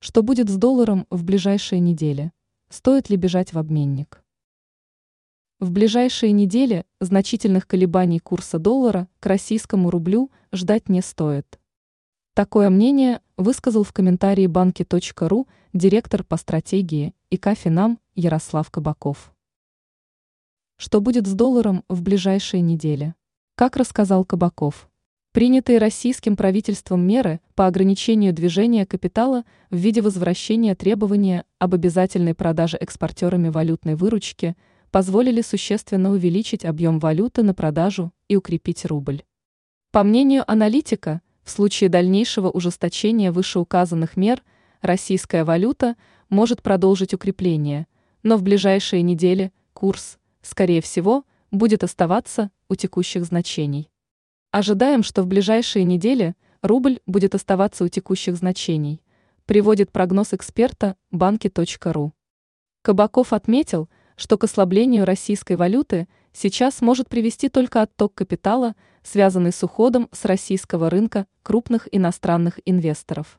Что будет с долларом в ближайшие недели? Стоит ли бежать в обменник? В ближайшие недели значительных колебаний курса доллара к российскому рублю ждать не стоит. Такое мнение высказал в комментарии банки.ру директор по стратегии и Кафинам Ярослав Кабаков. Что будет с долларом в ближайшие недели? Как рассказал Кабаков, принятые российским правительством меры по ограничению движения капитала в виде возвращения требования об обязательной продаже экспортерами валютной выручки позволили существенно увеличить объем валюты на продажу и укрепить рубль. По мнению аналитика, в случае дальнейшего ужесточения вышеуказанных мер российская валюта может продолжить укрепление, но в ближайшие недели курс, скорее всего, будет оставаться у текущих значений. Ожидаем, что в ближайшие недели рубль будет оставаться у текущих значений, приводит прогноз эксперта банки.ру. Кабаков отметил, что к ослаблению российской валюты сейчас может привести только отток капитала, связанный с уходом с российского рынка крупных иностранных инвесторов.